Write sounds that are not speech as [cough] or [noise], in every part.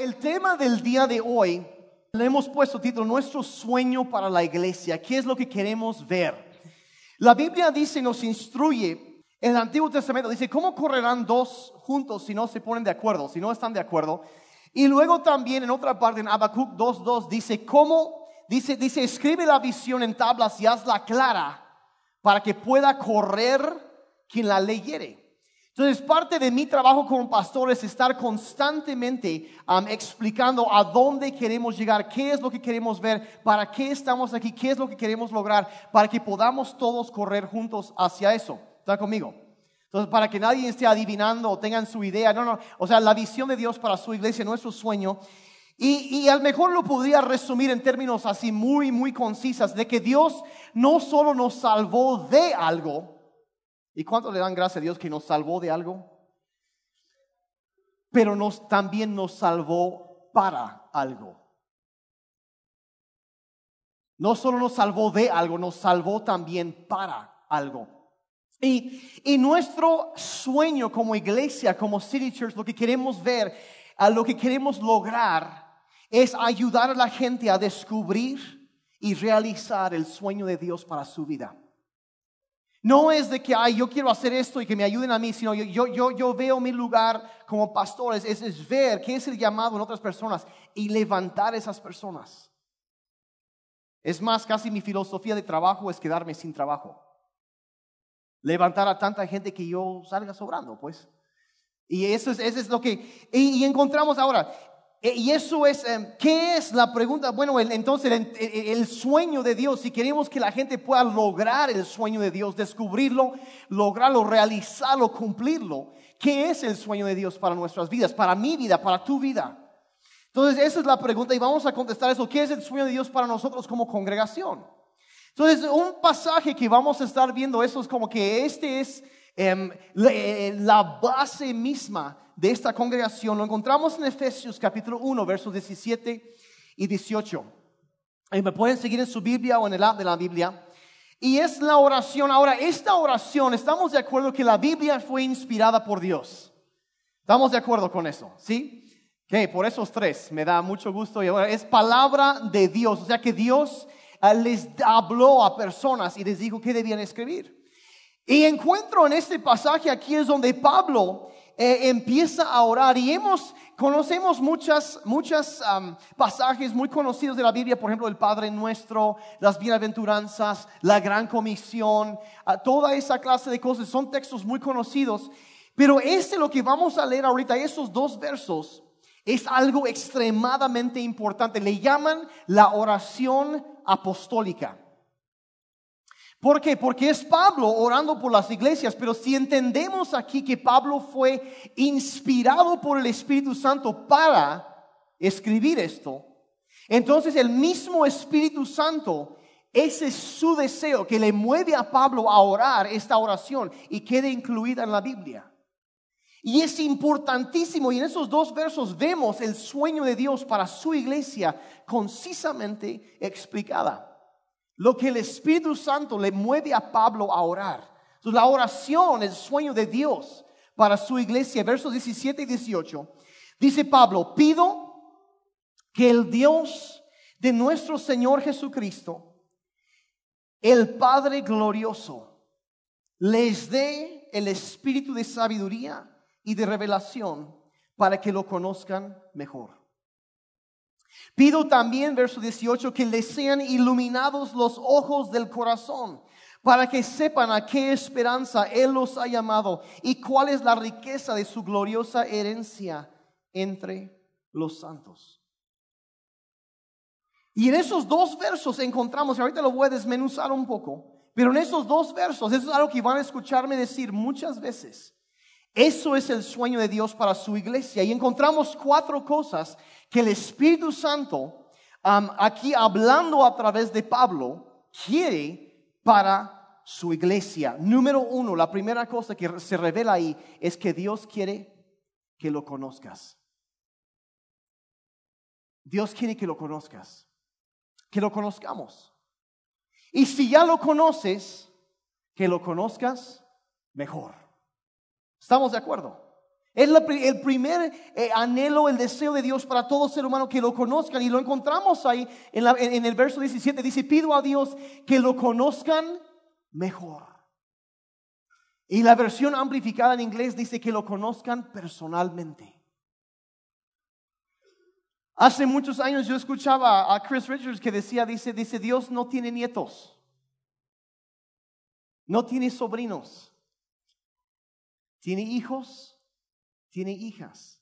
El tema del día de hoy le hemos puesto título Nuestro sueño para la iglesia. ¿Qué es lo que queremos ver? La Biblia dice, nos instruye, en el Antiguo Testamento dice, ¿cómo correrán dos juntos si no se ponen de acuerdo, si no están de acuerdo? Y luego también en otra parte, en Habacuc 2.2, dice, ¿cómo? Dice, dice, escribe la visión en tablas y hazla clara para que pueda correr quien la leyere. Entonces, parte de mi trabajo como pastor es estar constantemente um, explicando a dónde queremos llegar, qué es lo que queremos ver, para qué estamos aquí, qué es lo que queremos lograr, para que podamos todos correr juntos hacia eso. ¿Está conmigo? Entonces, para que nadie esté adivinando o tengan su idea, no, no, o sea, la visión de Dios para su iglesia, nuestro sueño. Y, y a lo mejor lo podría resumir en términos así muy, muy concisas, de que Dios no solo nos salvó de algo, ¿Y cuánto le dan gracias a Dios que nos salvó de algo? Pero nos, también nos salvó para algo. No solo nos salvó de algo, nos salvó también para algo. Y, y nuestro sueño como iglesia, como City Church, lo que queremos ver, a lo que queremos lograr, es ayudar a la gente a descubrir y realizar el sueño de Dios para su vida. No es de que, ay, yo quiero hacer esto y que me ayuden a mí, sino yo, yo, yo veo mi lugar como pastor, es, es, ver qué es el llamado en otras personas y levantar esas personas. Es más, casi mi filosofía de trabajo es quedarme sin trabajo. Levantar a tanta gente que yo salga sobrando, pues. Y eso es, eso es lo que... y encontramos ahora, y eso es, em, ¿qué es la pregunta? Bueno, entonces el, sueño de Dios, si queremos que la gente pueda lograr el sueño de Dios, descubrirlo, lograrlo, realizarlo, cumplirlo, ¿qué es el sueño de Dios para nuestras vidas, para mi vida, para tu vida? Entonces, esa es la pregunta y vamos a contestar eso. ¿Qué es el sueño de Dios para nosotros como congregación? Entonces, un pasaje que vamos a estar viendo, eso es como que este es em, eh, la base misma de esta congregación lo encontramos en Efesios capítulo 1, versos 17 y 18. Y me pueden seguir en su Biblia o en el app de la Biblia. Y es la oración. Ahora, esta oración, estamos de acuerdo que la Biblia fue inspirada por Dios. ¿Estamos de acuerdo con eso? ¿Sí? Que por esos tres me da mucho gusto. Y es palabra de Dios. O sea que Dios ah, les habló a personas y les dijo que debían escribir. Y encuentro en este pasaje aquí es donde Pablo eh, empieza a orar y hemos, conocemos muchas, muchas pasajes muy conocidos de la Biblia, por ejemplo, el Padre Nuestro, las bienaventuranzas, la gran comisión, toda esa clase de cosas, son textos muy conocidos, pero este lo que vamos a leer ahorita, esos dos versos, es algo extremadamente importante. Le llaman la oración apostólica. ¿Por qué? Porque es Pablo orando por las iglesias, pero si entendemos aquí que Pablo fue inspirado por el Espíritu Santo para escribir esto, entonces el mismo Espíritu Santo, ese es su deseo que le mueve a Pablo a orar esta oración y quede incluida en la Biblia. Y es importantísimo, y en esos dos versos vemos el sueño de Dios para su iglesia concisamente explicada lo que el Espíritu Santo le mueve a Pablo a orar. La oración, el sueño de Dios para su iglesia, versos 17 y 18, dice Pablo, pido que el Dios de nuestro Señor Jesucristo, el Padre glorioso, les dé el espíritu de sabiduría y de revelación para que lo conozcan mejor Pido también, verso 18, que les sean iluminados los ojos del corazón para que sepan a qué esperanza Él los ha llamado y cuál es la riqueza de su gloriosa herencia entre los santos. Y en esos dos versos encontramos, ahorita lo voy a desmenuzar un poco, pero en esos dos versos, eso es algo que van a escucharme decir muchas veces. Eso es el sueño de Dios para su iglesia. Y encontramos cuatro cosas que el Espíritu Santo, aquí hablando a través de Pablo, quiere para su iglesia. Número uno, la primera cosa que se revela ahí es que Dios quiere que lo conozcas. Dios quiere que lo conozcas, que lo conozcamos. Y si ya lo conoces, que lo conozcas mejor. ¿Estamos de acuerdo? Es el primer eh, anhelo, el deseo de Dios para todo ser humano que lo conozcan. Y lo encontramos ahí en, en el verso 17. Dice, pido a Dios que lo conozcan mejor. Y la versión amplificada en inglés dice que lo conozcan personalmente. Hace muchos años yo escuchaba a Chris Richards que decía, dice, dice, Dios no tiene nietos, no tiene sobrinos, tiene hijos tiene hijas.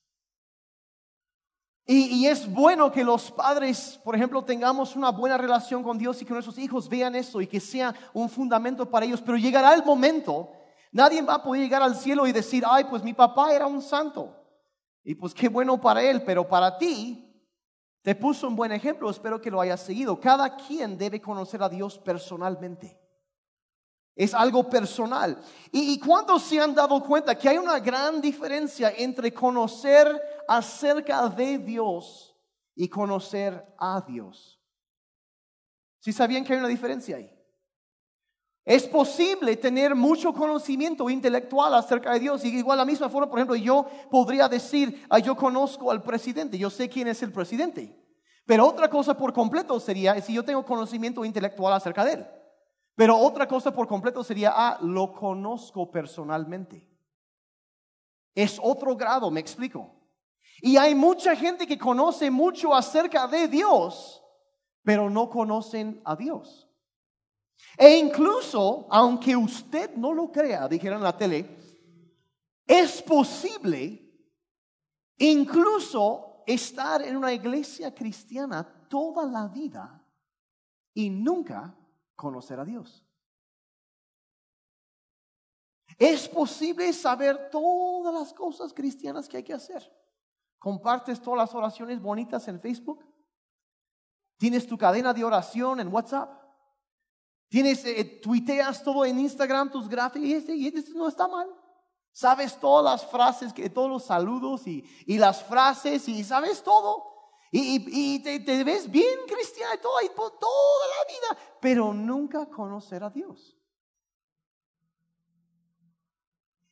Y, es bueno que los padres, por ejemplo, tengamos una buena relación con Dios y que nuestros hijos vean eso y que sea un fundamento para ellos. Pero llegará el momento, nadie va a poder llegar al cielo y decir, ay, pues mi papá era un santo. Y pues qué bueno para él, pero para ti te puso un buen ejemplo, espero que lo hayas seguido. Cada quien debe conocer a Dios personalmente. Es algo personal. ¿Y, ¿Y cuántos se han dado cuenta que hay una gran diferencia entre conocer acerca de Dios y conocer a Dios? ¿Sí sabían que hay una diferencia ahí? Es posible tener mucho conocimiento intelectual acerca de Dios. Y igual la misma forma, por ejemplo, yo podría decir, yo conozco al presidente, yo sé quién es el presidente. Pero otra cosa por completo sería si yo tengo conocimiento intelectual acerca de él. Pero otra cosa por completo sería, ah, lo conozco personalmente. Es otro grado, me explico. Y hay mucha gente que conoce mucho acerca de Dios, pero no conocen a Dios. E incluso, aunque usted no lo crea, dijeron en la tele, es posible incluso estar en una iglesia cristiana toda la vida y nunca conocer a Dios. Es posible saber todas las cosas cristianas que hay que hacer. Compartes todas las oraciones bonitas en Facebook. Tienes tu cadena de oración en WhatsApp. Tienes, eh, tuiteas todo en Instagram, tus gráficos, y este, y este no está mal. Sabes todas las frases, todos los saludos y, y las frases, y sabes todo. Y, te, ves bien cristiano y todo, y toda la vida, pero nunca conocer a Dios.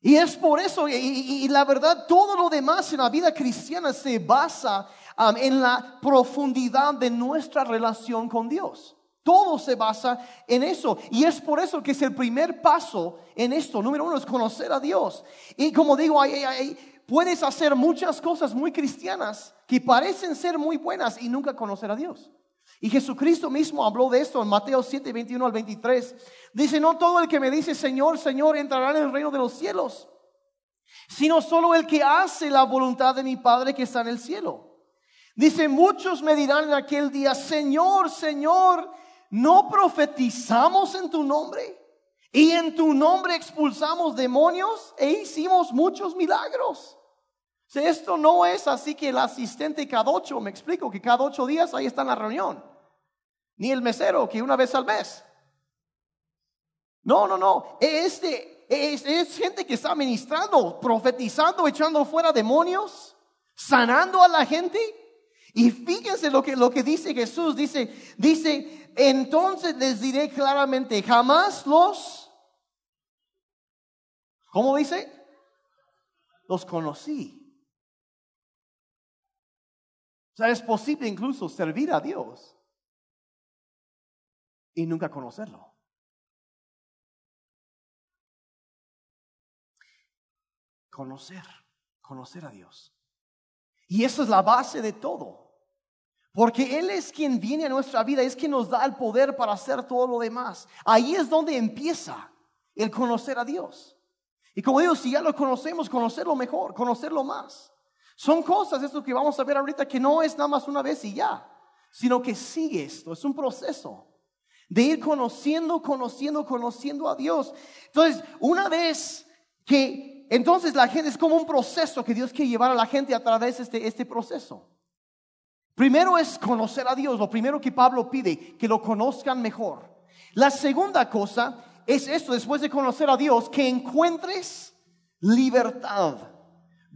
Y es por eso, y, la verdad, todo lo demás en la vida cristiana se basa en la profundidad de nuestra relación con Dios. Todo se basa en eso. Y es por eso que es el primer paso en esto. Número uno es conocer a Dios. Y como digo, hay, hay, puedes hacer muchas cosas muy cristianas que parecen ser muy buenas y nunca conocer a Dios. Y Jesucristo mismo habló de esto en Mateo 7, 21 al 23. Dice, no todo el que me dice Señor, Señor entrará en el reino de los cielos, sino solo el que hace la voluntad de mi Padre que está en el cielo. Dice, muchos me dirán en aquel día, Señor, Señor, ¿no profetizamos en tu nombre? Y en tu nombre expulsamos demonios e hicimos muchos milagros. Si esto no es así que el asistente cada ocho, me explico que cada ocho días ahí está en la reunión. Ni el mesero que una vez al mes. No, no, no. Este es, es gente que está ministrando, profetizando, echando fuera demonios, sanando a la gente. Y fíjense lo que, lo que dice Jesús. Dice, dice, entonces les diré claramente, jamás los ¿Cómo dice? Los conocí. O sea, es posible incluso servir a Dios y nunca conocerlo. Conocer, conocer a Dios. Y eso es la base de todo. Porque Él es quien viene a nuestra vida, es quien nos da el poder para hacer todo lo demás. Ahí es donde empieza el conocer a Dios. Y como digo, si ya lo conocemos, conocerlo mejor, conocerlo más. Son cosas, esto que vamos a ver ahorita, que no es nada más una vez y ya, sino que sigue esto, es un proceso de ir conociendo, conociendo, conociendo a Dios. Entonces, una vez que, entonces la gente es como un proceso que Dios quiere llevar a la gente a través de este, este proceso. Primero es conocer a Dios, lo primero que Pablo pide, que lo conozcan mejor. La segunda cosa es esto, después de conocer a Dios, que encuentres libertad.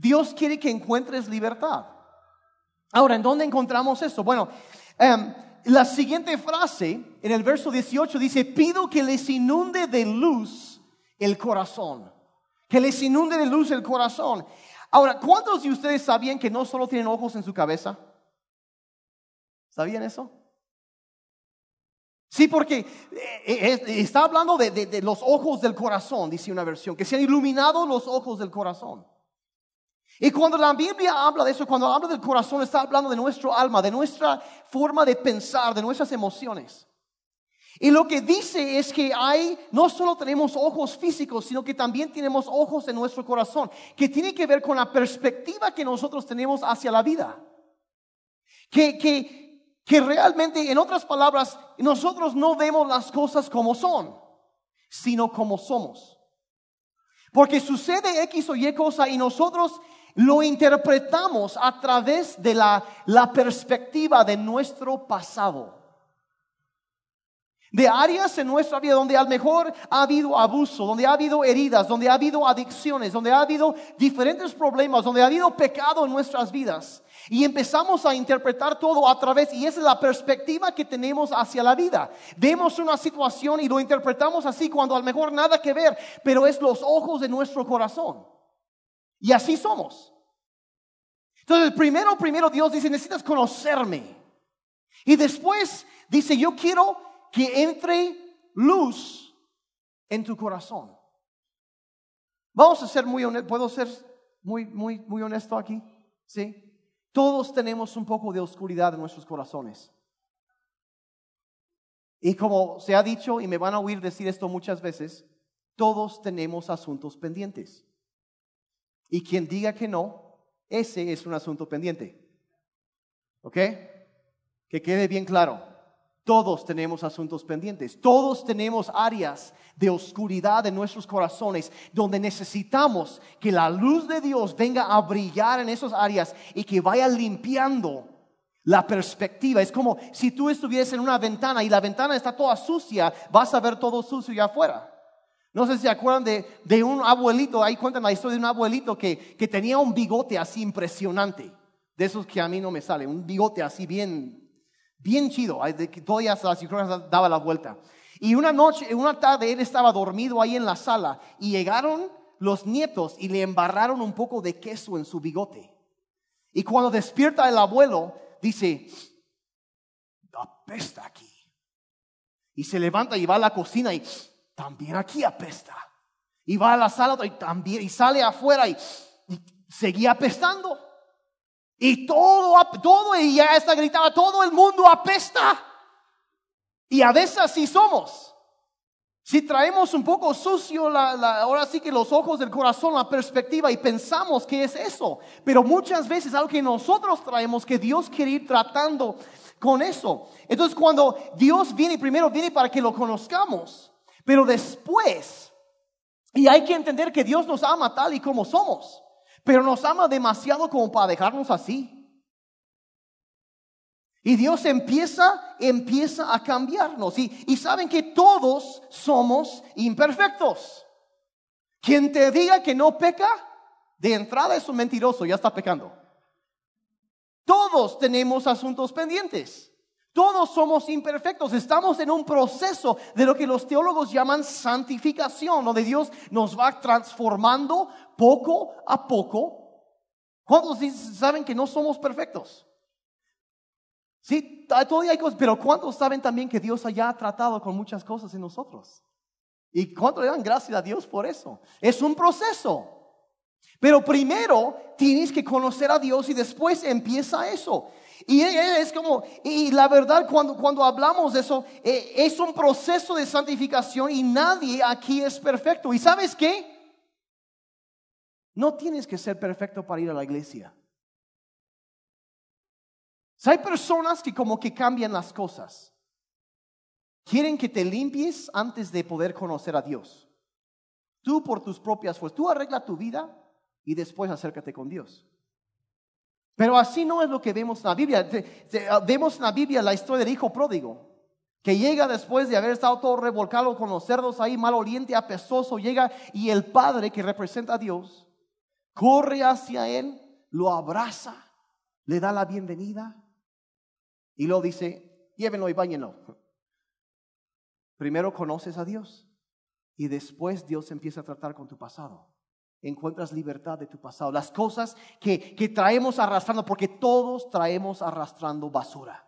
Dios quiere que encuentres libertad. Ahora, ¿en dónde encontramos esto? Bueno, em, la siguiente frase en el verso 18 dice, pido que les inunde de luz el corazón. Que les inunde de luz el corazón. Ahora, ¿cuántos de ustedes sabían que no solo tienen ojos en su cabeza? ¿Sabían eso? Sí, porque eh, eh, está hablando de, de, los ojos del corazón, dice una versión, que se han iluminado los ojos del corazón. Y cuando la Biblia habla de eso, cuando habla del corazón, está hablando de nuestro alma, de nuestra forma de pensar, de nuestras emociones. Y lo que dice es que hay, no solo tenemos ojos físicos, sino que también tenemos ojos en nuestro corazón, que tiene que ver con la perspectiva que nosotros tenemos hacia la vida. Que, que, que realmente, en otras palabras, nosotros no vemos las cosas como son, sino como somos. Porque sucede X o Y cosa y nosotros lo interpretamos a través de la, la perspectiva de nuestro pasado de áreas en nuestra vida donde a lo mejor ha habido abuso, donde ha habido heridas, donde ha habido adicciones, donde ha habido diferentes problemas, donde ha habido pecado en nuestras vidas. Y empezamos a interpretar todo a través, y esa es la perspectiva que tenemos hacia la vida. Vemos una situación y lo interpretamos así cuando a lo mejor nada que ver, pero es los ojos de nuestro corazón. Y así somos. Entonces, primero, primero Dios dice, necesitas conocerme. Y después dice, yo quiero que entre luz en tu corazón. Vamos a ser muy honestos, ¿puedo ser muy, muy, muy honesto aquí? ¿Sí? Todos tenemos un poco de oscuridad en nuestros corazones. Y como se ha dicho, y me van a oír decir esto muchas veces, todos tenemos asuntos pendientes. Y quien diga que no, ese es un asunto pendiente. ¿Ok? Que quede bien claro. Todos tenemos asuntos pendientes, todos tenemos áreas de oscuridad en nuestros corazones donde necesitamos que la luz de Dios venga a brillar en esas áreas y que vaya limpiando la perspectiva. Es como si tú estuvieras en una ventana y la ventana está toda sucia, vas a ver todo sucio allá afuera. No sé si se acuerdan de, un abuelito, ahí cuentan la historia de un abuelito que, que tenía un bigote así impresionante, de esos que a mí no me sale, un bigote así bien bien chido, todas las ciclonas daba la vuelta. Y una noche, una tarde, él estaba dormido ahí en la sala y llegaron los nietos y le embarraron un poco de queso en su bigote. Y cuando despierta el abuelo, dice, apesta aquí. Y se levanta y va a la cocina y también aquí apesta. Y va a la sala y también, y sale afuera y, y seguía apestando. Y todo, todo, y ya está gritaba, todo el mundo apesta. Y a veces así somos. Si traemos un poco sucio, la, ahora sí que los ojos del corazón, la perspectiva, y pensamos que es eso. Pero muchas veces algo que nosotros traemos, que Dios quiere ir tratando con eso. Entonces cuando Dios viene, primero viene para que lo conozcamos. Pero después, y hay que entender que Dios nos ama tal y como somos pero nos ama demasiado como para dejarnos así. Y Dios empieza, empieza a cambiarnos. Y, y saben que todos somos imperfectos. Quien te diga que no peca, de entrada es un mentiroso, ya está pecando. Todos tenemos asuntos pendientes. Todos somos imperfectos, estamos en un proceso de lo que los teólogos llaman santificación, donde Dios nos va transformando poco a poco. ¿Cuántos saben que no somos perfectos? Sí, todavía hay cosas, pero ¿cuántos saben también que Dios haya tratado con muchas cosas en nosotros? ¿Y cuántos le dan gracias a Dios por eso? Es un proceso. Pero primero tienes que conocer a Dios y después empieza eso. Y es como, y la verdad cuando, cuando hablamos de eso, eh, es un proceso de santificación y nadie aquí es perfecto. ¿Y sabes qué? No tienes que ser perfecto para ir a la iglesia. hay personas que como que cambian las cosas. Quieren que te limpies antes de poder conocer a Dios. Tú por tus propias fuerzas, tú arregla tu vida y después acércate con Dios. Pero así no es lo que vemos en la Biblia. Ah, vemos en la Biblia la historia del hijo pródigo, que llega después de haber estado todo revolcado con los cerdos ahí, mal oriente, apestoso, llega y el padre que representa a Dios corre hacia él, lo abraza, le da la bienvenida y lo dice, llévenlo y bañenlo. Primero conoces a Dios y después Dios empieza a tratar con tu pasado. Encuentras libertad de tu pasado. Las cosas que, que traemos arrastrando, porque todos traemos arrastrando basura.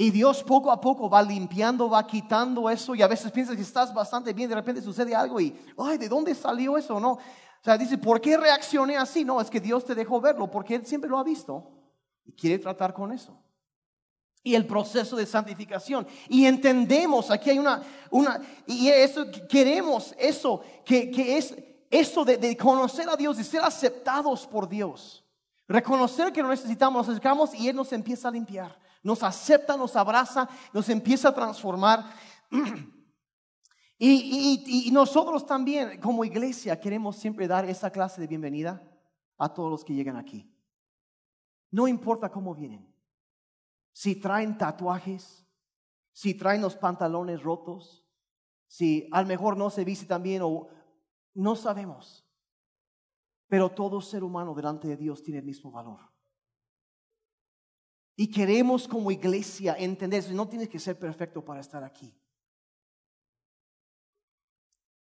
Y Dios poco a poco va limpiando, va quitando eso y a veces piensas que estás bastante bien, de repente sucede algo y, ay, ¿de dónde salió eso? No. O sea, dice, ¿por qué reaccioné así? No, es que Dios te dejó verlo porque Él siempre lo ha visto y quiere tratar con eso. Y el proceso de santificación. Y entendemos, aquí hay una, una y eso, queremos eso, que, que es eso de, conocer a Dios y ser aceptados por Dios. Reconocer que lo necesitamos, nos acercamos y Él nos empieza a limpiar nos acepta, nos abraza, nos empieza a transformar. [clears throat] Y, nosotros también como iglesia queremos siempre dar esa clase de bienvenida a todos los que llegan aquí. No importa cómo vienen. Si traen tatuajes, si traen los pantalones rotos, si a lo mejor no se viste bien o no sabemos. Pero todo ser humano delante de Dios tiene el mismo valor. Y queremos como iglesia entender eso. No tienes que ser perfecto para estar aquí.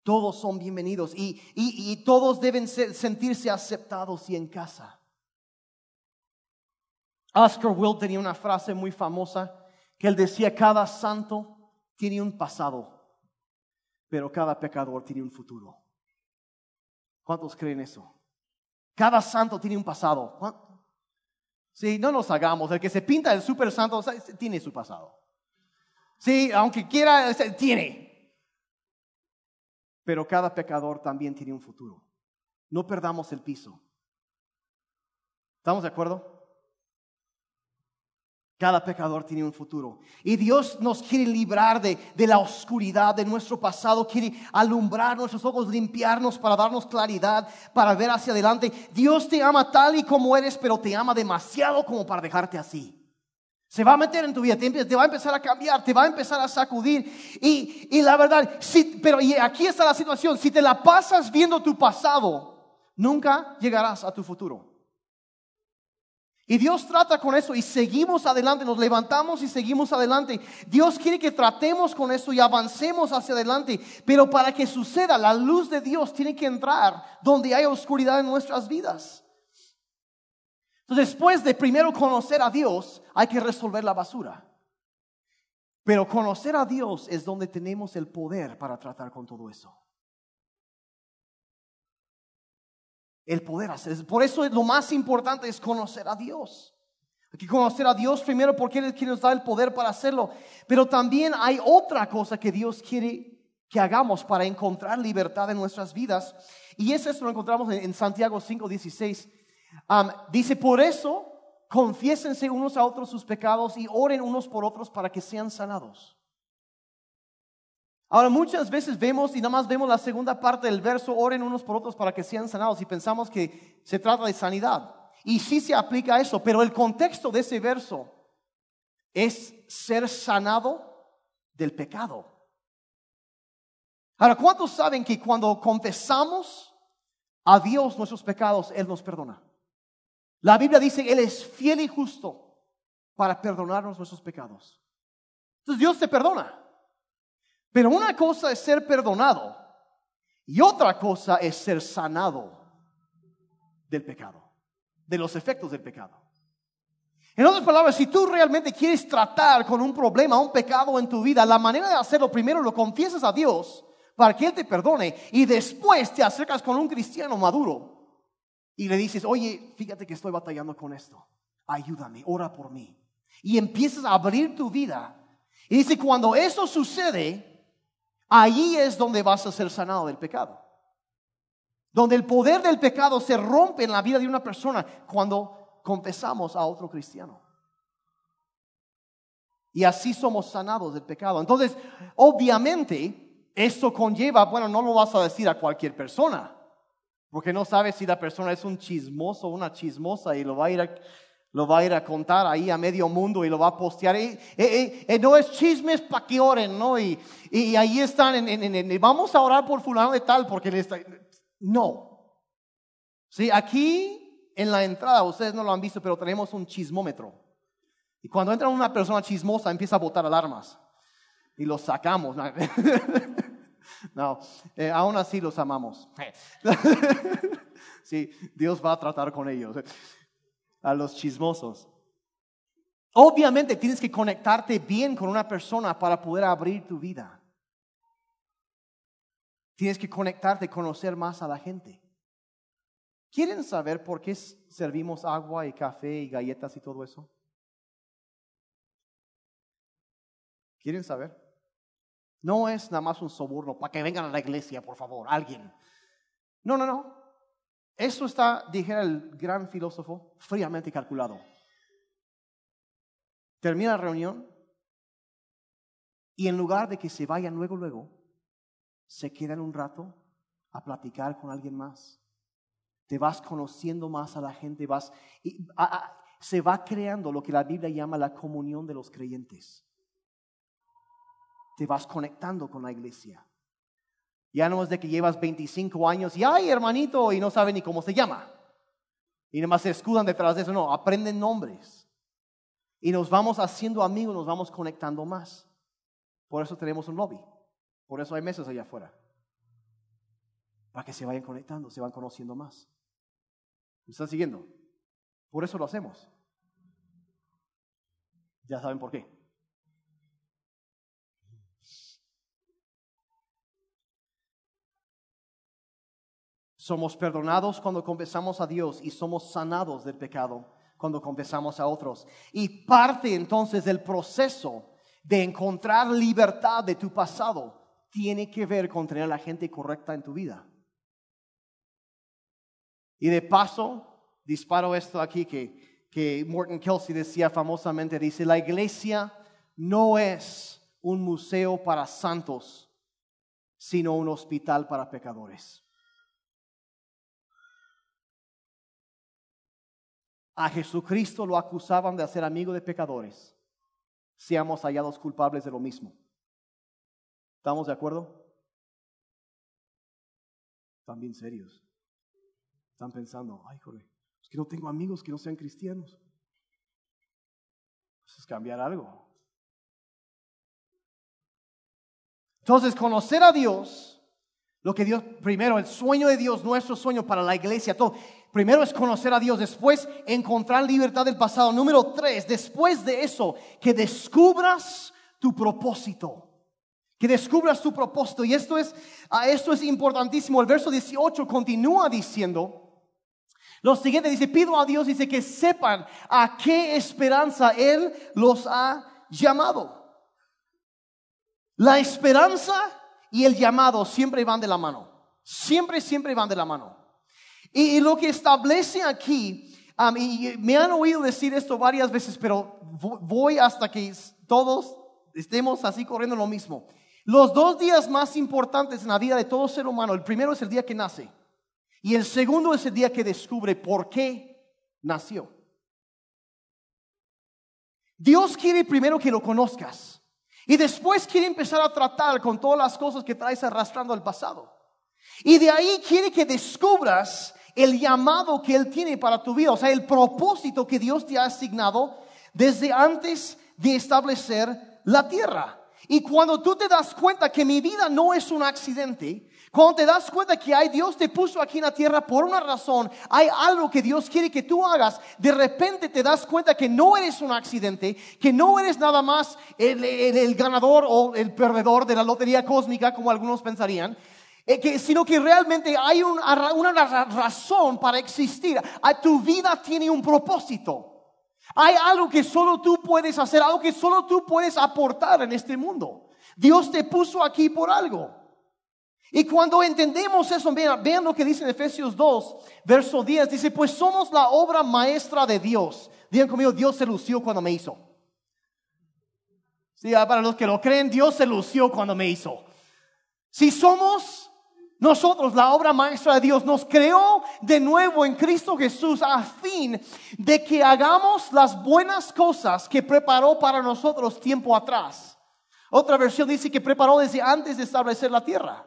Todos son bienvenidos y, todos deben sentirse aceptados y en casa. Oscar Wilde tenía una frase muy famosa que él decía, cada santo tiene un pasado, pero cada pecador tiene un futuro. ¿Cuántos creen eso? Cada santo tiene un pasado. Sí, no nos hagamos. El que se pinta el super santo tiene su pasado. Sí, aunque quiera, tiene. Pero cada pecador también tiene un futuro. No perdamos el piso. ¿Estamos de acuerdo? Cada pecador tiene un futuro. Y Dios nos quiere librar de, de, la oscuridad de nuestro pasado, quiere alumbrar nuestros ojos, limpiarnos para darnos claridad, para ver hacia adelante. Dios te ama tal y como eres, pero te ama demasiado como para dejarte así. Se va a meter en tu vida, te, va a empezar a cambiar, te va a empezar a sacudir. Y, y la verdad, sí, pero y aquí está la situación, si te la pasas viendo tu pasado, nunca llegarás a tu futuro. Y Dios trata con eso y seguimos adelante, nos levantamos y seguimos adelante. Dios quiere que tratemos con eso y avancemos hacia adelante. Pero para que suceda, la luz de Dios tiene que entrar donde hay oscuridad en nuestras vidas. Entonces, después de primero conocer a Dios, hay que resolver la basura. Pero conocer a Dios es donde tenemos el poder para tratar con todo eso. El poder hacer. Por eso lo más importante es conocer a Dios. Hay que conocer a Dios primero porque Él es quien nos da el poder para hacerlo. Pero también hay otra cosa que Dios quiere que hagamos para encontrar libertad en nuestras vidas. Y es eso lo encontramos en, Santiago 5:16. dice, por eso confiésense unos a otros sus pecados y oren unos por otros para que sean sanados. Ahora muchas veces vemos y nada más vemos la segunda parte del verso, oren unos por otros para que sean sanados y pensamos que se trata de sanidad. Y sí se aplica a eso, pero el contexto de ese verso es ser sanado del pecado. Ahora, ¿cuántos saben que cuando confesamos a Dios nuestros pecados, Él nos perdona? La Biblia dice, Él es fiel y justo para perdonarnos nuestros pecados. Entonces Dios te perdona. Pero una cosa es ser perdonado y otra cosa es ser sanado del pecado, de los efectos del pecado. En otras palabras, si tú realmente quieres tratar con un problema, un pecado en tu vida, la manera de hacerlo primero lo confiesas a Dios para que Él te perdone y después te acercas con un cristiano maduro y le dices, oye, fíjate que estoy batallando con esto, ayúdame, ora por mí. Y empiezas a abrir tu vida. Y dice, cuando eso sucede, Allí es donde vas a ser sanado del pecado. Donde el poder del pecado se rompe en la vida de una persona cuando confesamos a otro cristiano. Y así somos sanados del pecado. Entonces, obviamente, esto conlleva, bueno, no lo vas a decir a cualquier persona, porque no sabes si la persona es un chismoso o una chismosa y lo va a ir a lo va a ir a contar ahí a medio mundo y lo va a postear. Y, no es chismes para que oren, ¿no? Y, ahí están, vamos a orar por fulano de tal, porque le está... No. Sí, aquí en la entrada, ustedes no lo han visto, pero tenemos un chismómetro. Y cuando entra una persona chismosa, empieza a botar alarmas. Y lo sacamos. [laughs] no, eh, aún así los amamos. [laughs] sí, Dios va a tratar con ellos, a los chismosos. Obviamente tienes que conectarte bien con una persona para poder abrir tu vida. Tienes que conectarte, conocer más a la gente. ¿Quieren saber por qué servimos agua y café y galletas y todo eso? ¿Quieren saber? No es nada más un soborno para que vengan a la iglesia, por favor, alguien. No, no, no. Eso está, dijera el gran filósofo, fríamente calculado. Termina la reunión y en lugar de que se vayan luego, luego, se quedan un rato a platicar con alguien más. Te vas conociendo más a la gente, vas y se va creando lo que la Biblia llama la comunión de los creyentes te vas conectando con la iglesia. Ya no es de que llevas 25 años y, ay, hermanito, y no sabe ni cómo se llama. Y nada más se escudan detrás de eso. No, aprenden nombres. Y nos vamos haciendo amigos, nos vamos conectando más. Por eso tenemos un lobby. Por eso hay mesas allá afuera. Para que se vayan conectando, se van conociendo más. ¿Me están siguiendo? Por eso lo hacemos. Ya saben por qué. Somos perdonados cuando confesamos a Dios y somos sanados del pecado cuando confesamos a otros. Y parte entonces del proceso de encontrar libertad de tu pasado tiene que ver con tener a la gente correcta en tu vida. Y de paso, disparo esto aquí que, que Morton Kelsey decía famosamente, dice, la iglesia no es un museo para santos, sino un hospital para pecadores. A Jesucristo lo acusaban de ser amigo de pecadores. Seamos hallados culpables de lo mismo. ¿Estamos de acuerdo? Están bien serios. Están pensando, ay, joder, es que no tengo amigos que no sean cristianos. Eso pues es cambiar algo. Entonces, conocer a Dios, lo que Dios, primero, el sueño de Dios, nuestro sueño para la iglesia, todo. Primero es conocer a Dios, después encontrar libertad del pasado. Número tres, después de eso, que descubras tu propósito. Que descubras tu propósito. Y esto es, ah, esto es importantísimo. El verso 18 continúa diciendo, lo siguiente dice, pido a Dios, dice que sepan a qué esperanza Él los ha llamado. La esperanza y el llamado siempre van de la mano. Siempre, siempre van de la mano. Y, lo que establece aquí, y me han oído decir esto varias veces, pero voy hasta que todos estemos así corriendo lo mismo. Los dos días más importantes en la vida de todo ser humano, el primero es el día que nace y el segundo es el día que descubre por qué nació. Dios quiere primero que lo conozcas y después quiere empezar a tratar con todas las cosas que traes arrastrando al pasado. Y de ahí quiere que descubras el llamado que Él tiene para tu vida, o sea, el propósito que Dios te ha asignado desde antes de establecer la tierra. Y cuando tú te das cuenta que mi vida no es un accidente, cuando te das cuenta que hay Dios te puso aquí en la tierra por una razón, hay algo que Dios quiere que tú hagas, de repente te das cuenta que no eres un accidente, que no eres nada más el, el ganador o el perdedor de la lotería cósmica, como algunos pensarían, eh, sino que realmente hay una, razón para existir. Ah, tu vida tiene un propósito. Hay algo que solo tú puedes hacer, algo que solo tú puedes aportar en este mundo. Dios te puso aquí por algo. Y cuando entendemos eso, vean, vean, lo que dice en Efesios 2, verso 10, dice, pues somos la obra maestra de Dios. Digan conmigo, Dios se lució cuando me hizo. Sí, ah, para los que lo creen, Dios se lució cuando me hizo. Si somos nosotros, la obra maestra de Dios, nos creó de nuevo en Cristo Jesús a fin de que hagamos las buenas cosas que preparó para nosotros tiempo atrás. Otra versión dice que preparó desde antes de establecer la tierra.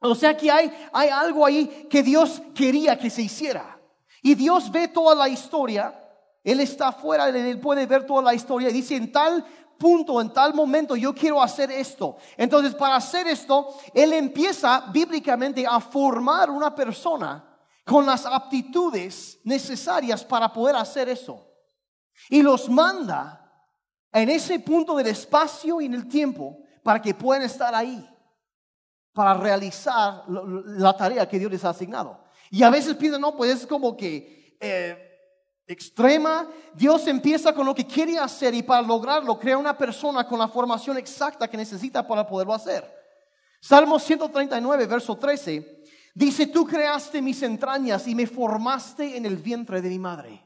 O sea que hay, hay algo ahí que Dios quería que se hiciera. Y Dios ve toda la historia. Él está afuera, Él puede ver toda la historia. Y dice, en tal punto, en tal momento, yo quiero hacer esto. Entonces, para hacer esto, Él empieza bíblicamente a formar una persona con las aptitudes necesarias para poder hacer eso. Y los manda en ese punto del espacio y en el tiempo para que puedan estar ahí, para realizar la tarea que Dios les ha asignado. Y a veces piensan, no, pues es como que eh, extrema. Dios empieza con lo que quiere hacer y para lograrlo crea una persona con la formación exacta que necesita para poderlo hacer. Salmo 139, verso 13, dice, tú creaste mis entrañas y me formaste en el vientre de mi madre.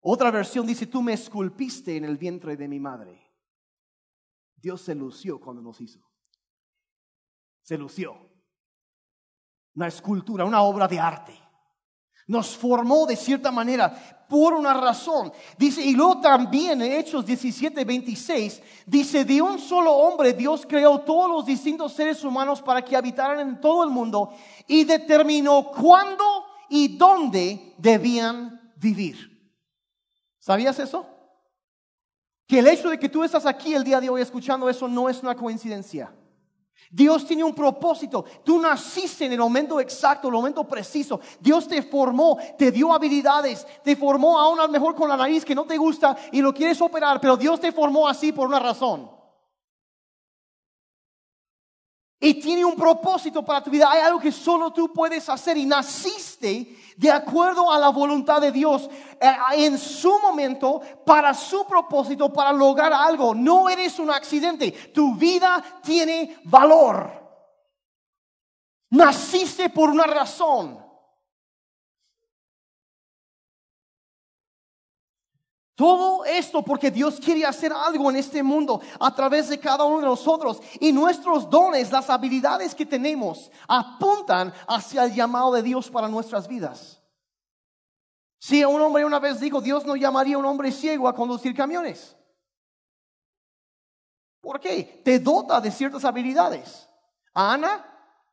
Otra versión dice, tú me esculpiste en el vientre de mi madre. Dios se lució cuando nos hizo. Se lució. Una escultura, una obra de arte. Nos formó de cierta manera por una razón. Dice, y luego también en Hechos 17, 26, dice, de un solo hombre Dios creó todos los distintos seres humanos para que habitaran en todo el mundo y determinó cuándo y dónde debían vivir. ¿Sabías eso? Que el hecho de que tú estás aquí el día de hoy escuchando eso no es una coincidencia. Dios tiene un propósito. Tú naciste en el momento exacto, el momento preciso. Dios te formó, te dio habilidades, te formó aún a lo mejor con la nariz que no te gusta y lo quieres operar, pero Dios te formó así por una razón. Y tiene un propósito para tu vida. Hay algo que solo tú puedes hacer y naciste de acuerdo a la voluntad de Dios eh, en su momento para su propósito, para lograr algo. No eres un accidente. Tu vida tiene valor. Naciste por una razón. Todo esto porque Dios quiere hacer algo en este mundo a través de cada uno de nosotros. Y nuestros dones, las habilidades que tenemos, apuntan hacia el llamado de Dios para nuestras vidas. Si un hombre una vez dijo, Dios no llamaría a un hombre ciego a conducir camiones. ¿Por qué? Te dota de ciertas habilidades. A Ana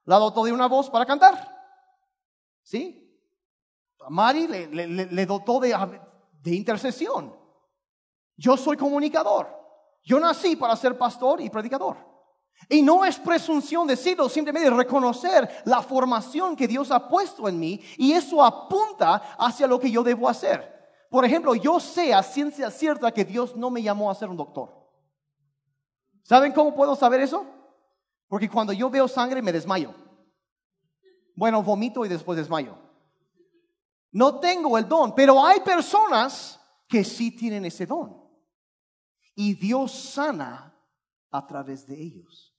la dotó de una voz para cantar. ¿Sí? A Mari le dotó de intercesión. Yo soy comunicador. Yo nací para ser pastor y predicador. Y no es presunción decirlo, simplemente reconocer la formación que Dios ha puesto en mí y eso apunta hacia lo que yo debo hacer. Por ejemplo, yo sé a ciencia cierta que Dios no me llamó a ser un doctor. ¿Saben cómo puedo saber eso? Porque cuando yo veo sangre me desmayo. Bueno, vomito y después desmayo. No tengo el don, pero hay personas que sí tienen ese don. Y Dios sana a través de ellos.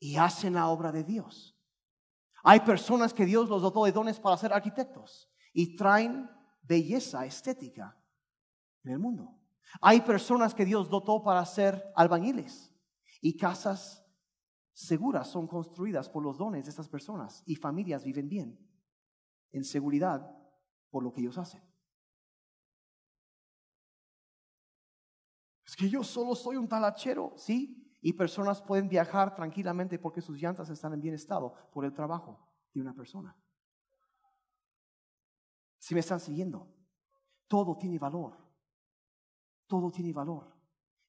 Y hacen la obra de Dios. Hay personas que Dios los dotó de dones para ser arquitectos y traen belleza estética en el mundo. Hay personas que Dios dotó para ser albañiles y casas seguras son construidas por los dones de estas personas y familias viven bien, en seguridad por lo que ellos hacen. Que yo solo soy un talachero, ¿sí? Y personas pueden viajar tranquilamente porque sus llantas están en bien estado por el trabajo de una persona. Si me están siguiendo, todo tiene valor. Todo tiene valor.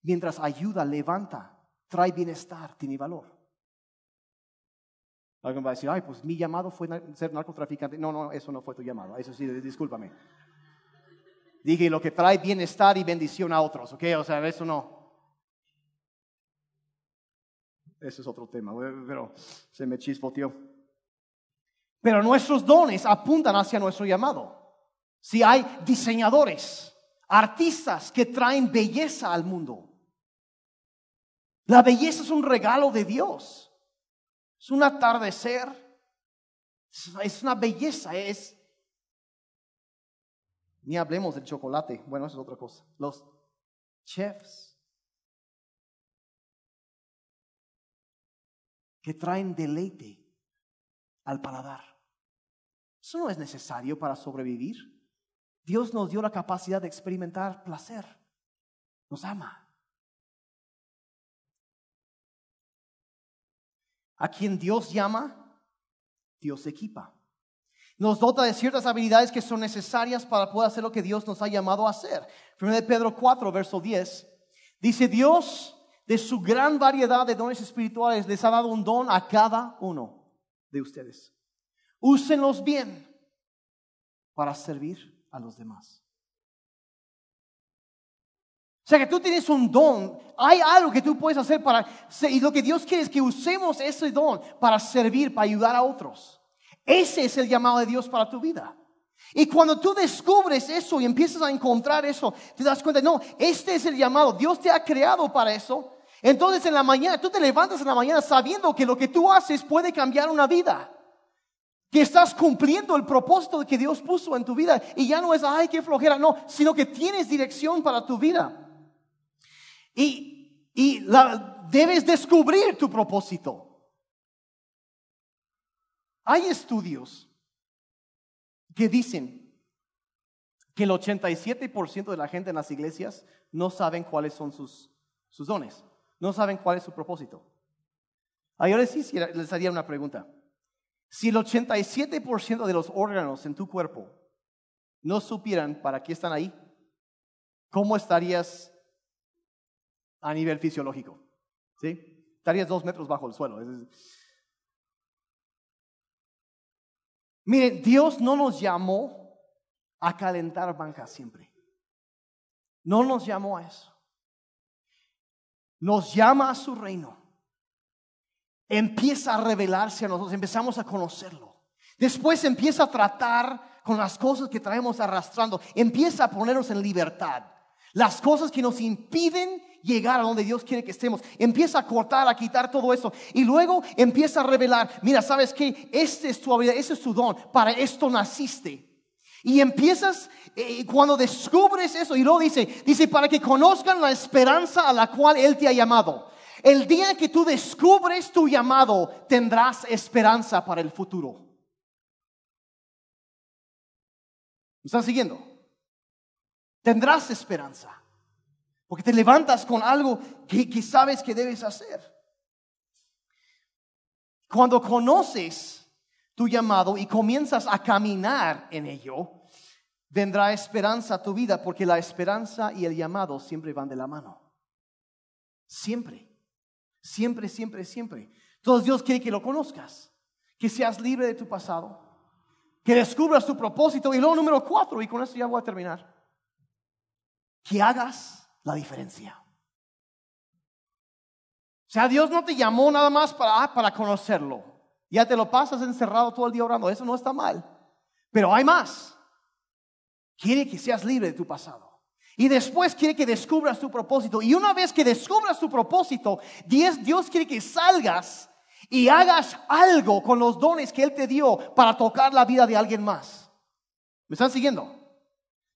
Mientras ayuda, levanta, trae bienestar, tiene valor. Alguien va a decir, ay, pues mi llamado fue ser narcotraficante. No, no, eso no fue tu llamado. Eso sí, discúlpame. Dije lo que trae bienestar y bendición a otros, ¿ok? O sea, eso no. Ese es otro tema, pero se me chispoteó. Pero nuestros dones apuntan hacia nuestro llamado. Si hay diseñadores, artistas que traen belleza al mundo. La belleza es un regalo de Dios. Es un atardecer. Es una belleza. Es. Ni hablemos del chocolate. Bueno, eso es otra cosa. Los chefs que traen deleite al paladar. Eso no es necesario para sobrevivir. Dios nos dio la capacidad de experimentar placer. Nos ama. A quien Dios llama, Dios equipa. Nos dota de ciertas habilidades que son necesarias para poder hacer lo que Dios nos ha llamado a hacer. 1 Pedro 4, verso 10, dice Dios de su gran variedad de dones espirituales les ha dado un don a cada uno de ustedes. Úsenlos bien para servir a los demás. O sea que tú tienes un don, hay algo que tú puedes hacer para, y lo que Dios quiere es que usemos ese don para servir, para ayudar a otros. Ese es el llamado de Dios para tu vida. Y cuando tú descubres eso y empiezas a encontrar eso, te das cuenta, no, este es el llamado, Dios te ha creado para eso. Entonces en la mañana, tú te levantas en la mañana sabiendo que lo que tú haces puede cambiar una vida. Que estás cumpliendo el propósito que Dios puso en tu vida. Y ya no es, ay, qué flojera, no, sino que tienes dirección para tu vida. Y, y la, debes descubrir tu propósito. Hay estudios que dicen que el 87% de la gente en las iglesias no saben cuáles son sus, dones, no saben cuál es su propósito. Ahora sí les haría una pregunta. Si el 87% de los órganos en tu cuerpo no supieran para qué están ahí, ¿cómo estarías a nivel fisiológico? ¿Sí? Estarías dos metros bajo el suelo. Miren, Dios no nos llamó a calentar bancas siempre. No nos llamó a eso. Nos llama a su reino. Empieza a revelarse a nosotros, empezamos a conocerlo. Después empieza a tratar con las cosas que traemos arrastrando. Empieza a ponernos en libertad. Las cosas que nos impiden llegar a donde Dios quiere que estemos. Empieza a cortar, a quitar todo eso. Y luego empieza a revelar, mira, ¿sabes qué? Este es tu habilidad, ese es tu don. Para esto naciste. Y empiezas, eh, cuando descubres eso, y luego dice, dice, para que conozcan la esperanza a la cual Él te ha llamado. El día que tú descubres tu llamado, tendrás esperanza para el futuro. ¿Me están siguiendo? Tendrás esperanza. Porque te levantas con algo que, sabes que debes hacer. Cuando conoces tu llamado y comienzas a caminar en ello, vendrá esperanza a tu vida, porque la esperanza y el llamado siempre van de la mano. Siempre, siempre, siempre, siempre. Entonces Dios quiere que lo conozcas, que seas libre de tu pasado, que descubras tu propósito. Y luego número cuatro, y con esto ya voy a terminar, que hagas la diferencia. O sea, Dios no te llamó nada más para, ah, para conocerlo. Ya te lo pasas encerrado todo el día orando. Eso no está mal. Pero hay más. Quiere que seas libre de tu pasado. Y después quiere que descubras tu propósito. Y una vez que descubras tu propósito, Dios, Dios quiere que salgas y hagas algo con los dones que Él te dio para tocar la vida de alguien más. ¿Me están siguiendo?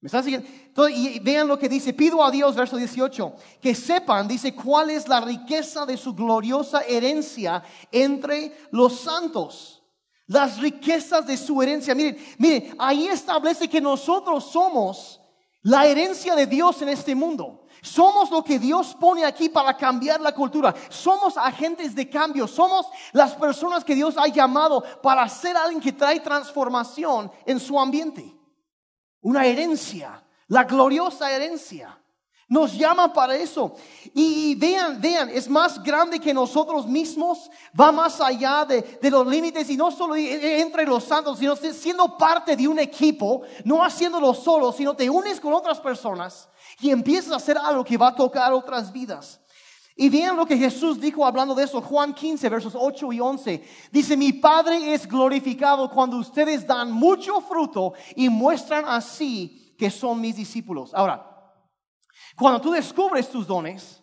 ¿Me están siguiendo? y vean lo que dice, pido a Dios, verso 18, que sepan, dice, cuál es la riqueza de su gloriosa herencia entre los santos. Las riquezas de su herencia. Miren, miren, ahí establece que nosotros somos la herencia de Dios en este mundo. Somos lo que Dios pone aquí para cambiar la cultura. Somos agentes de cambio. Somos las personas que Dios ha llamado para ser alguien que trae transformación en su ambiente una herencia, la gloriosa herencia. Nos llama para eso. Y vean, vean, es más grande que nosotros mismos, va más allá de, los límites y no solo entre los santos, sino siendo parte de un equipo, no haciéndolo solo, sino te unes con otras personas y empiezas a hacer algo que va a tocar otras vidas. Y vean lo que Jesús dijo hablando de eso, Juan 15, versos 8 y 11. Dice, mi Padre es glorificado cuando ustedes dan mucho fruto y muestran así que son mis discípulos. Ahora, cuando tú descubres tus dones,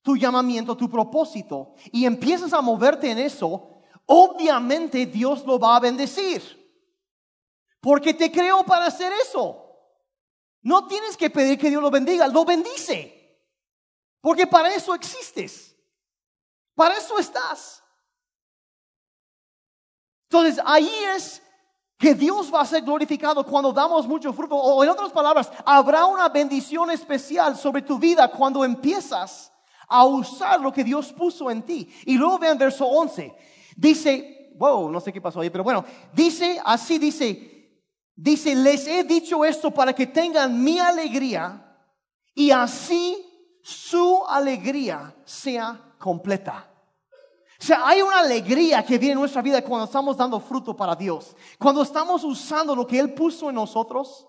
tu llamamiento, tu propósito, y empiezas a moverte en eso, obviamente Dios lo va a bendecir. Porque te creó para hacer eso. No tienes que pedir que Dios lo bendiga, lo bendice. Porque para eso existes. Para eso estás. Entonces ahí es que Dios va a ser glorificado cuando damos mucho fruto. O en otras palabras, habrá una bendición especial sobre tu vida cuando empiezas a usar lo que Dios puso en ti. Y luego vean verso 11. Dice, wow, no sé qué pasó ahí, pero bueno, dice, así dice, dice, les he dicho esto para que tengan mi alegría y así su alegría sea completa. O sea, hay una alegría que viene en nuestra vida cuando estamos dando fruto para Dios. Cuando estamos usando lo que Él puso en nosotros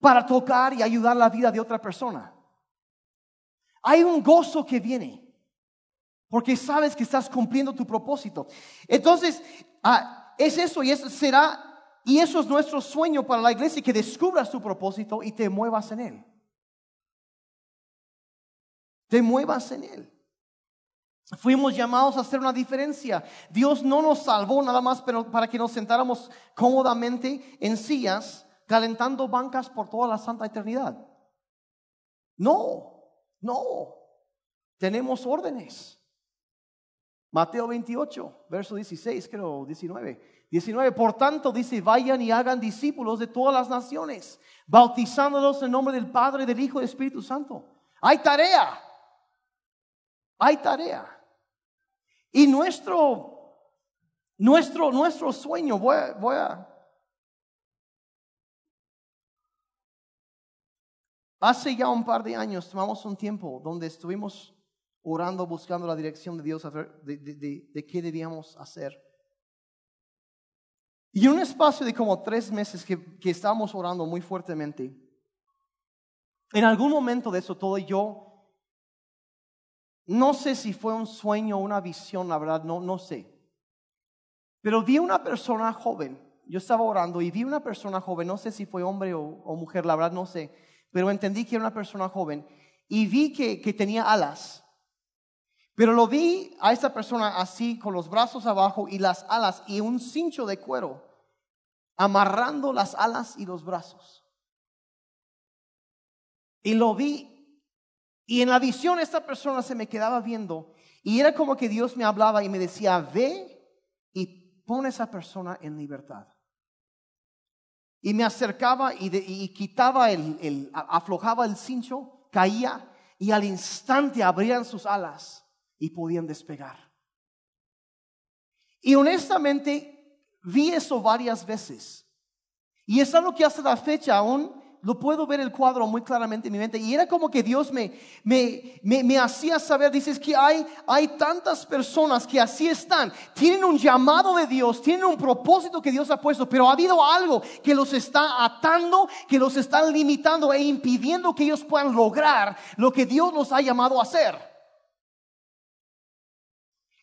para tocar y ayudar la vida de otra persona. Hay un gozo que viene. Porque sabes que estás cumpliendo tu propósito. Entonces, ah, es eso y eso será, y eso es nuestro sueño para la iglesia, que descubras tu propósito y te muevas en él. Te muevas en él. Fuimos llamados a hacer una diferencia. Dios no nos salvó nada más para que nos sentáramos cómodamente en sillas, calentando bancas por toda la santa eternidad. No, no. Tenemos órdenes. Mateo 28, verso 16, creo, 19. 19, por tanto dice, vayan y hagan discípulos de todas las naciones, bautizándolos en nombre del Padre, del Hijo y del Espíritu Santo. Hay tarea, hay tarea. Y nuestro, nuestro, nuestro sueño, voy Hace ya un par de años tomamos un tiempo donde estuvimos orando, buscando la dirección de Dios de, de, qué debíamos hacer. Y en un espacio de como tres meses que, que estábamos orando muy fuertemente, en algún momento de eso todo yo no sé si fue un sueño o una visión, la verdad, no, no sé. Pero vi una persona joven. Yo estaba orando y vi una persona joven, no sé si fue hombre o, mujer, la verdad no sé, pero entendí que era una persona joven y vi que, que tenía alas. Pero lo vi a esta persona así, con los brazos abajo y las alas y un cincho de cuero, amarrando las alas y los brazos. Y lo vi y en la visión esta persona se me quedaba viendo y era como que Dios me hablaba y me decía, ve y pon a esa persona en libertad. Y me acercaba y, quitaba el, aflojaba el cincho, caía y al instante abrían sus alas y podían despegar. Y honestamente vi eso varias veces. Y es algo que hasta la fecha aún lo puedo ver el cuadro muy claramente en mi mente. Y era como que Dios me, me, me, hacía saber, dices que hay, hay tantas personas que así están, tienen un llamado de Dios, tienen un propósito que Dios ha puesto, pero ha habido algo que los está atando, que los está limitando e impidiendo que ellos puedan lograr lo que Dios los ha llamado a hacer.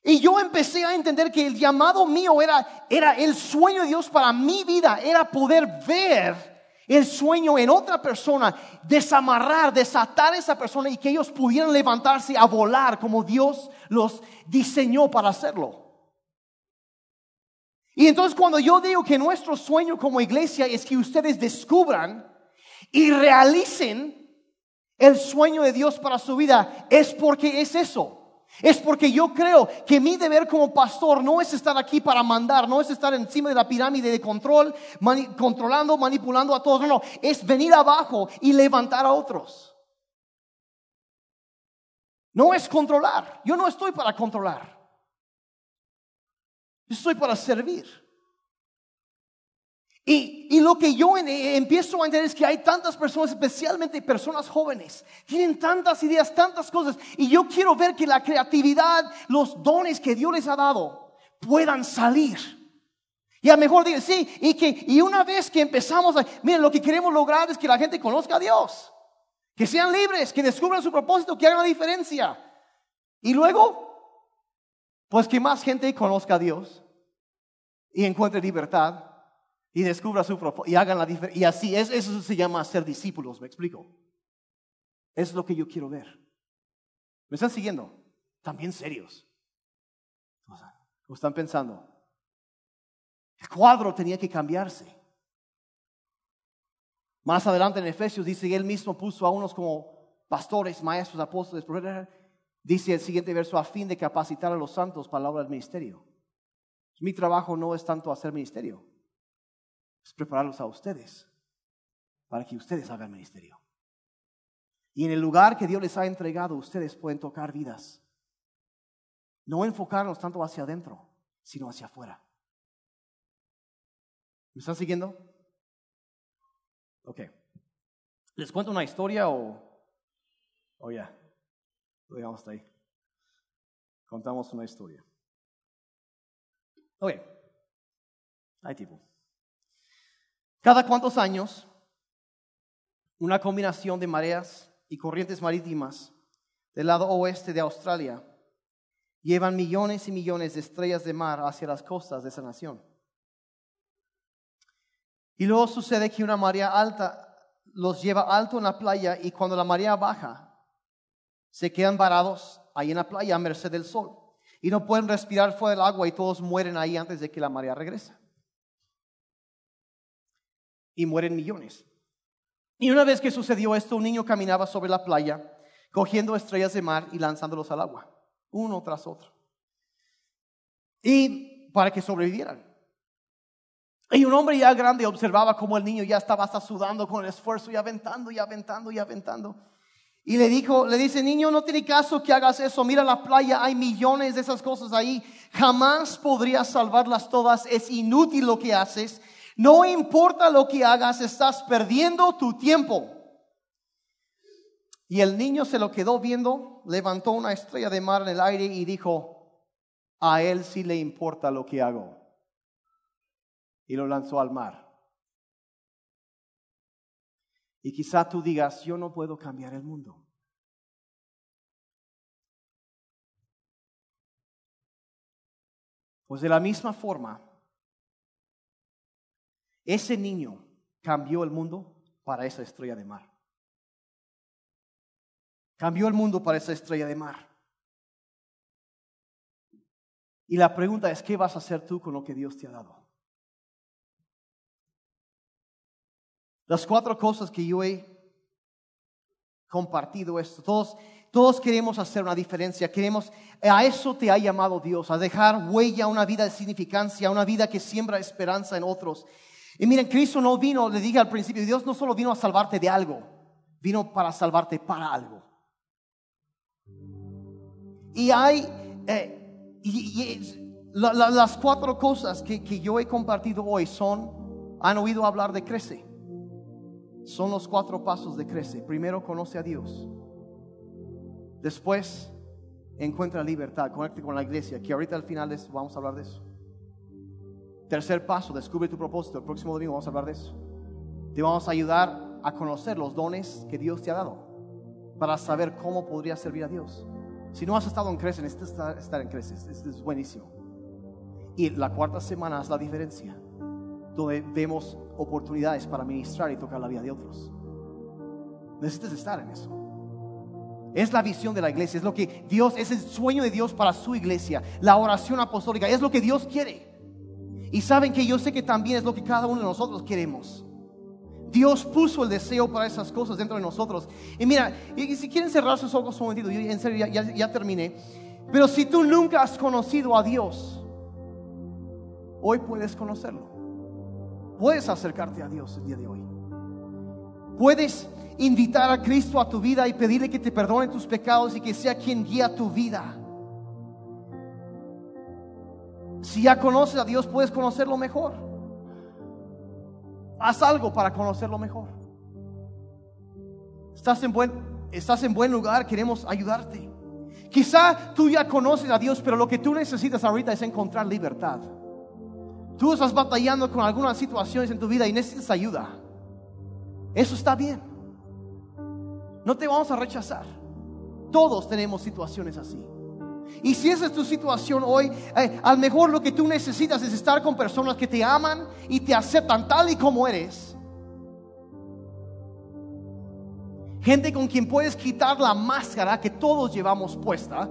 Y yo empecé a entender que el llamado mío era, era el sueño de Dios para mi vida, era poder ver el sueño en otra persona, desamarrar, desatar a esa persona y que ellos pudieran levantarse a volar como Dios los diseñó para hacerlo. Y entonces cuando yo digo que nuestro sueño como iglesia es que ustedes descubran y realicen el sueño de Dios para su vida, es porque es eso. Es porque yo creo que mi deber como pastor no es estar aquí para mandar, no es estar encima de la pirámide de control, controlando, manipulando a todos, no, no, es venir abajo y levantar a otros. No es controlar, yo no estoy para controlar, yo estoy para servir. Y, lo que yo empiezo a entender es que hay tantas personas, especialmente personas jóvenes, tienen tantas ideas, tantas cosas. Y yo quiero ver que la creatividad, los dones que Dios les ha dado, puedan salir. Y a mejor decir, sí, y que y una vez que empezamos a, miren, lo que queremos lograr es que la gente conozca a Dios, que sean libres, que descubran su propósito, que hagan la diferencia. Y luego, pues que más gente conozca a Dios y encuentre libertad y descubra su propósito y hagan la diferencia. Y así, es, eso se llama ser discípulos, ¿me explico? Es lo que yo quiero ver. ¿Me están siguiendo? También serios. ¿Cómo están pensando? El cuadro tenía que cambiarse. Más adelante en Efesios dice, él mismo puso a unos como pastores, maestros, apóstoles, Dice el siguiente verso, a fin de capacitar a los santos para la obra del ministerio. Mi trabajo no es tanto hacer ministerio es prepararlos a ustedes para que ustedes hagan ministerio. Y en el lugar que Dios les ha entregado, ustedes pueden tocar vidas. No enfocarnos tanto hacia adentro, sino hacia afuera. ¿Me están siguiendo? Ok. ¿Les cuento una historia o, o ya? Lo dejamos hasta ahí. Contamos una historia. Ok. Hay tipo. Cada cuantos años, una combinación de mareas y corrientes marítimas del lado oeste de Australia llevan millones y millones de estrellas de mar hacia las costas de esa nación. Y luego sucede que una marea alta los lleva alto en la playa y cuando la marea baja, se quedan varados ahí en la playa a merced del sol. Y no pueden respirar fuera del agua y todos mueren ahí antes de que la marea regrese. Y mueren millones. Y una vez que sucedió esto, un niño caminaba sobre la playa, cogiendo estrellas de mar y lanzándolos al agua, uno tras otro. Y para que sobrevivieran. Y un hombre ya grande observaba cómo el niño ya estaba hasta sudando con el esfuerzo y aventando y aventando y aventando. Y le dijo, le dice, niño, no tiene caso que hagas eso. Mira la playa, hay millones de esas cosas ahí. Jamás podrías salvarlas todas. Es inútil lo que haces. No importa lo que hagas, estás perdiendo tu tiempo. Y el niño se lo quedó viendo, levantó una estrella de mar en el aire y dijo, a él sí le importa lo que hago. Y lo lanzó al mar. Y quizá tú digas, yo no puedo cambiar el mundo. Pues de la misma forma, ese niño cambió el mundo para esa estrella de mar. Cambió el mundo para esa estrella de mar. Y la pregunta es, ¿qué vas a hacer tú con lo que Dios te ha dado? Las cuatro cosas que yo he compartido esto, todos, todos queremos hacer una diferencia, queremos, a eso te ha llamado Dios, a dejar huella, una vida de significancia, una vida que siembra esperanza en otros. Y miren, Cristo no vino, le dije al principio, Dios no solo vino a salvarte de algo, vino para salvarte para algo. Y hay, eh, las cuatro cosas que, que yo he compartido hoy son, han oído hablar de crece. Son los cuatro pasos de crece. Primero conoce a Dios. Después encuentra libertad, conecte con la iglesia, que ahorita al final vamos a hablar de eso. Tercer paso, descubre tu propósito. El próximo domingo vamos a hablar de eso. Te vamos a ayudar a conocer los dones que Dios te ha dado para saber cómo podría servir a Dios. Si no has estado en Crece, necesitas estar en Crece. Esto es buenísimo. Y la cuarta semana es la diferencia donde vemos oportunidades para ministrar y tocar la vida de otros. Necesitas estar en eso. Es la visión de la iglesia, es lo que Dios, es el sueño de Dios para su iglesia, la oración apostólica, es lo que Dios quiere. Y saben que yo sé que también es lo que cada uno de nosotros queremos. Dios puso el deseo para esas cosas dentro de nosotros. Y mira, y si quieren cerrar sus ojos un momentito, yo en serio ya, terminé. Pero si tú nunca has conocido a Dios, hoy puedes conocerlo. Puedes acercarte a Dios el día de hoy. Puedes invitar a Cristo a tu vida y pedirle que te perdone tus pecados y que sea quien guía tu vida. Si ya conoces a Dios, puedes conocerlo mejor. Haz algo para conocerlo mejor. Estás en buen, estás en buen lugar, queremos ayudarte. Quizá tú ya conoces a Dios, pero lo que tú necesitas ahorita es encontrar libertad. Tú estás batallando con algunas situaciones en tu vida y necesitas ayuda. Eso está bien. No te vamos a rechazar. Todos tenemos situaciones así. Y si esa es tu situación hoy, eh, a lo mejor lo que tú necesitas es estar con personas que te aman y te aceptan tal y como eres. Gente con quien puedes quitar la máscara que todos llevamos puesta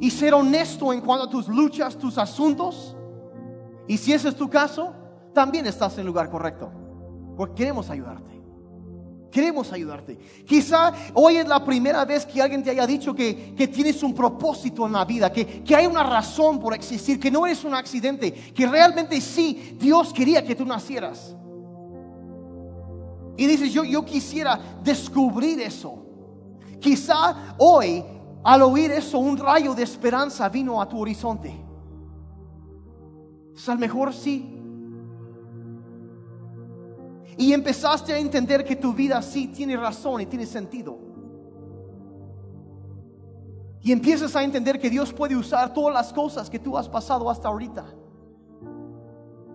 y ser honesto en cuanto a tus luchas, tus asuntos y si ese es tu caso, también estás en el lugar correcto. Porque queremos ayudarte. Queremos ayudarte. Quizá hoy es la primera vez que alguien te haya dicho que, tienes un propósito en la vida, que, que, hay una razón por existir, que no eres un accidente, que realmente sí, Dios quería que tú nacieras. Y dices, yo, yo quisiera descubrir eso. Quizá hoy al oír eso, un rayo de esperanza vino a tu horizonte. Es al mejor sí. Y empezaste a entender que tu vida sí tiene razón y tiene sentido. Y empiezas a entender que Dios puede usar todas las cosas que tú has pasado hasta ahorita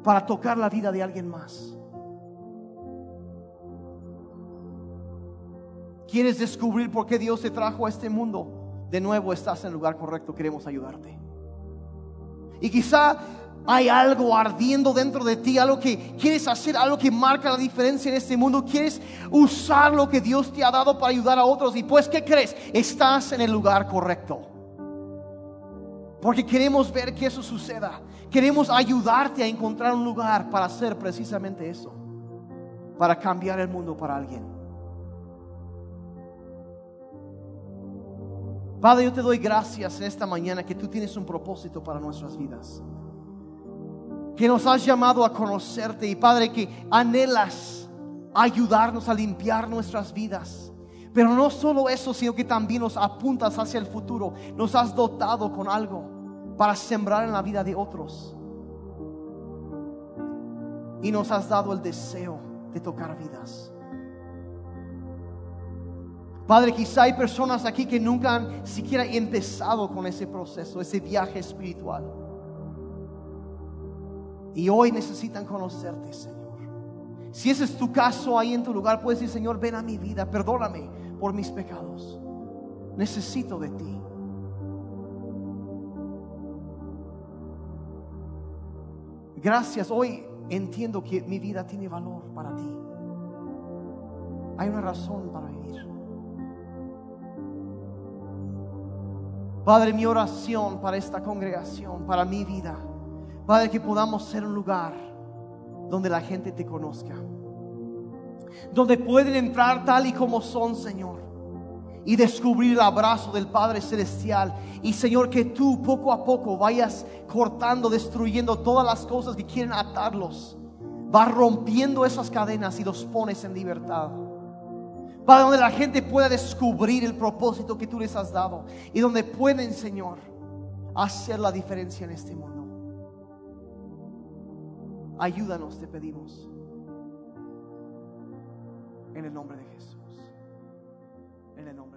para tocar la vida de alguien más. ¿Quieres descubrir por qué Dios te trajo a este mundo? De nuevo estás en el lugar correcto, queremos ayudarte. Y quizá hay algo ardiendo dentro de ti, algo que quieres hacer, algo que marca la diferencia en este mundo. Quieres usar lo que Dios te ha dado para ayudar a otros. Y pues, ¿qué crees? Estás en el lugar correcto. Porque queremos ver que eso suceda. Queremos ayudarte a encontrar un lugar para hacer precisamente eso. Para cambiar el mundo para alguien. Padre, yo te doy gracias en esta mañana que tú tienes un propósito para nuestras vidas que nos has llamado a conocerte y Padre que anhelas ayudarnos a limpiar nuestras vidas. Pero no solo eso, sino que también nos apuntas hacia el futuro. Nos has dotado con algo para sembrar en la vida de otros. Y nos has dado el deseo de tocar vidas. Padre, quizá hay personas aquí que nunca han siquiera empezado con ese proceso, ese viaje espiritual. Y hoy necesitan conocerte, Señor. Si ese es tu caso ahí en tu lugar, puedes decir, Señor, ven a mi vida, perdóname por mis pecados. Necesito de ti. Gracias, hoy entiendo que mi vida tiene valor para ti. Hay una razón para vivir. Padre, mi oración para esta congregación, para mi vida Padre, que podamos ser un lugar donde la gente te conozca. Donde pueden entrar tal y como son, Señor. Y descubrir el abrazo del Padre Celestial. Y Señor, que tú poco a poco vayas cortando, destruyendo todas las cosas que quieren atarlos. Vas rompiendo esas cadenas y los pones en libertad. Para donde la gente pueda descubrir el propósito que tú les has dado. Y donde pueden, Señor, hacer la diferencia en este mundo. Ayúdanos, te pedimos. En el nombre de Jesús. En el nombre.